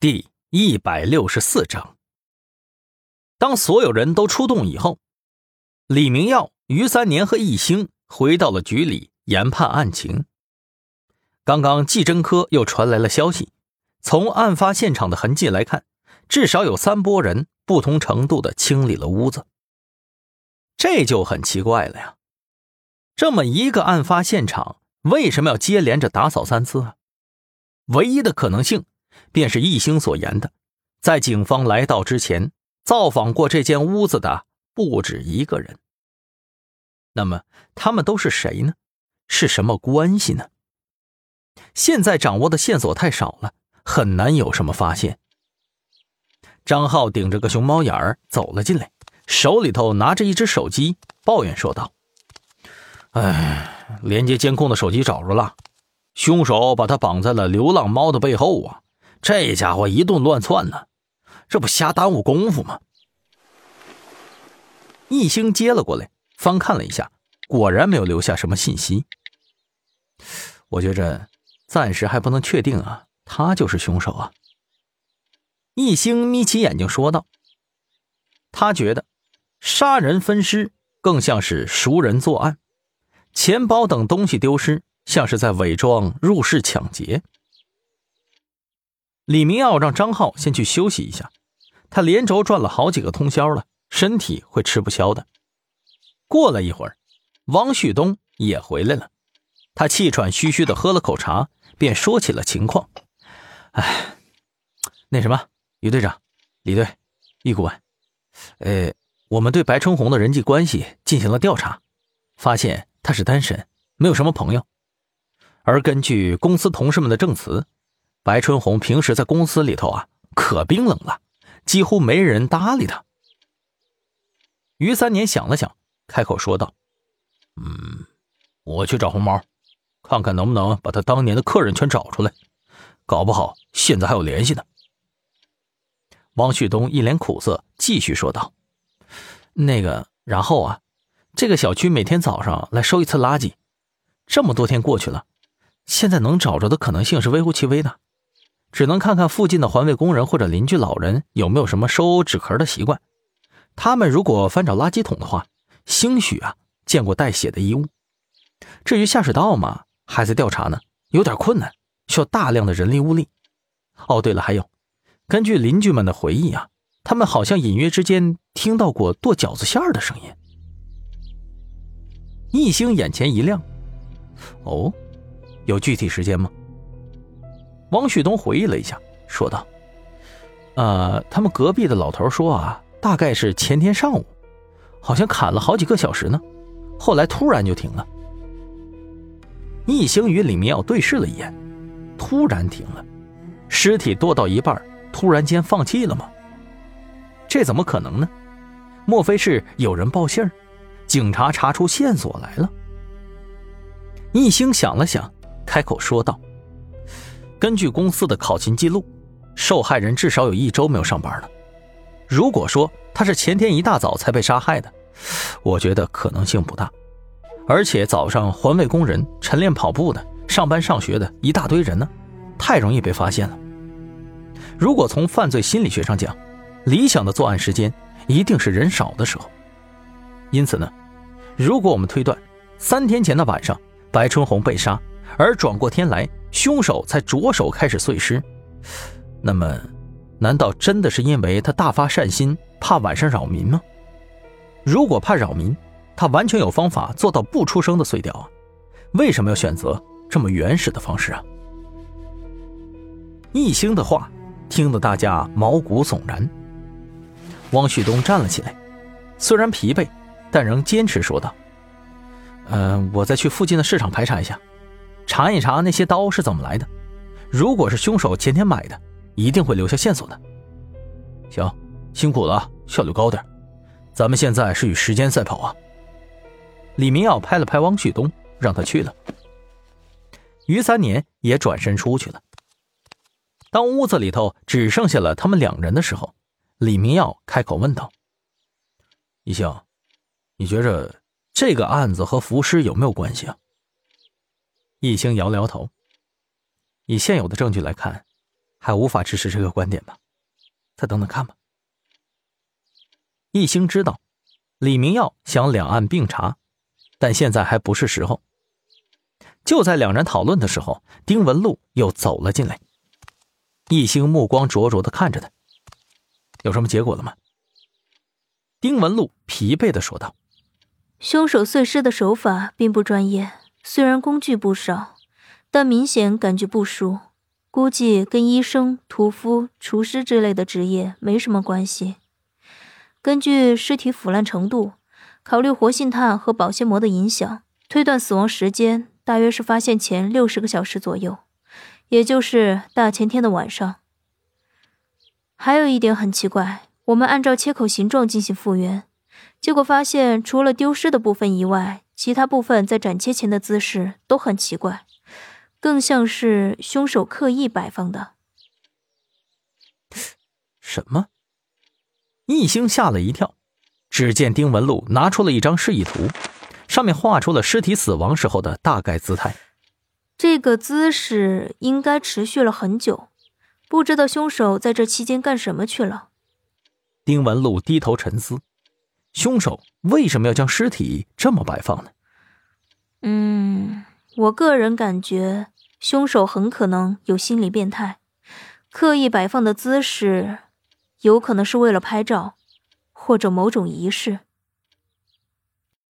第一百六十四章。当所有人都出动以后，李明耀、于三年和易兴回到了局里研判案情。刚刚技侦科又传来了消息，从案发现场的痕迹来看，至少有三拨人不同程度的清理了屋子。这就很奇怪了呀！这么一个案发现场，为什么要接连着打扫三次啊？唯一的可能性。便是易兴所言的，在警方来到之前，造访过这间屋子的不止一个人。那么他们都是谁呢？是什么关系呢？现在掌握的线索太少了，很难有什么发现。张浩顶着个熊猫眼儿走了进来，手里头拿着一只手机，抱怨说道：“哎，连接监控的手机找着了，凶手把他绑在了流浪猫的背后啊！”这家伙一顿乱窜呢，这不瞎耽误功夫吗？易兴接了过来，翻看了一下，果然没有留下什么信息。我觉着暂时还不能确定啊，他就是凶手啊。易兴眯起眼睛说道：“他觉得杀人分尸更像是熟人作案，钱包等东西丢失，像是在伪装入室抢劫。”李明耀让张浩先去休息一下，他连轴转了好几个通宵了，身体会吃不消的。过了一会儿，王旭东也回来了，他气喘吁吁的喝了口茶，便说起了情况。哎，那什么，于队长、李队、易顾问，呃，我们对白春红的人际关系进行了调查，发现他是单身，没有什么朋友，而根据公司同事们的证词。白春红平时在公司里头啊，可冰冷了，几乎没人搭理他。于三年想了想，开口说道：“嗯，我去找红毛，看看能不能把他当年的客人全找出来，搞不好现在还有联系呢。”汪旭东一脸苦涩，继续说道：“那个，然后啊，这个小区每天早上来收一次垃圾，这么多天过去了，现在能找着的可能性是微乎其微的。”只能看看附近的环卫工人或者邻居老人有没有什么收纸壳的习惯。他们如果翻找垃圾桶的话，兴许啊见过带血的衣物。至于下水道嘛，还在调查呢，有点困难，需要大量的人力物力。哦，对了，还有，根据邻居们的回忆啊，他们好像隐约之间听到过剁饺子馅的声音。易兴眼前一亮，哦，有具体时间吗？王旭东回忆了一下，说道：“呃，他们隔壁的老头说啊，大概是前天上午，好像砍了好几个小时呢，后来突然就停了。”易兴与李明耀对视了一眼，突然停了，尸体剁到一半，突然间放弃了吗？这怎么可能呢？莫非是有人报信儿，警察查出线索来了？易兴想了想，开口说道。根据公司的考勤记录，受害人至少有一周没有上班了。如果说他是前天一大早才被杀害的，我觉得可能性不大。而且早上环卫工人、晨练跑步的、上班上学的一大堆人呢，太容易被发现了。如果从犯罪心理学上讲，理想的作案时间一定是人少的时候。因此呢，如果我们推断三天前的晚上白春红被杀，而转过天来。凶手才着手开始碎尸，那么，难道真的是因为他大发善心，怕晚上扰民吗？如果怕扰民，他完全有方法做到不出声的碎掉啊！为什么要选择这么原始的方式啊？易兴的话听得大家毛骨悚然。汪旭东站了起来，虽然疲惫，但仍坚持说道：“嗯，我再去附近的市场排查一下。”查一查那些刀是怎么来的，如果是凶手前天买的，一定会留下线索的。行，辛苦了，效率高点。咱们现在是与时间赛跑啊！李明耀拍了拍汪旭东，让他去了。于三年也转身出去了。当屋子里头只剩下了他们两人的时候，李明耀开口问道：“一星，你觉着这个案子和浮尸有没有关系啊？”易兴摇了摇头。以现有的证据来看，还无法支持这个观点吧？再等等看吧。一兴知道李明耀想两岸并查，但现在还不是时候。就在两人讨论的时候，丁文璐又走了进来。一兴目光灼灼的看着他，有什么结果了吗？丁文璐疲惫的说道：“凶手碎尸的手法并不专业，虽然工具不少，但明显感觉不熟，估计跟医生、屠夫、厨师之类的职业没什么关系。根据尸体腐烂程度，考虑活性炭和保鲜膜的影响，推断死亡时间大约是发现前六十个小时左右。”也就是大前天的晚上。还有一点很奇怪，我们按照切口形状进行复原，结果发现除了丢失的部分以外，其他部分在斩切前的姿势都很奇怪，更像是凶手刻意摆放的。什么？一星吓了一跳，只见丁文璐拿出了一张示意图，上面画出了尸体死亡时候的大概姿态。这个姿势应该持续了很久，不知道凶手在这期间干什么去了。丁文璐低头沉思，凶手为什么要将尸体这么摆放呢？嗯，我个人感觉，凶手很可能有心理变态，刻意摆放的姿势，有可能是为了拍照，或者某种仪式。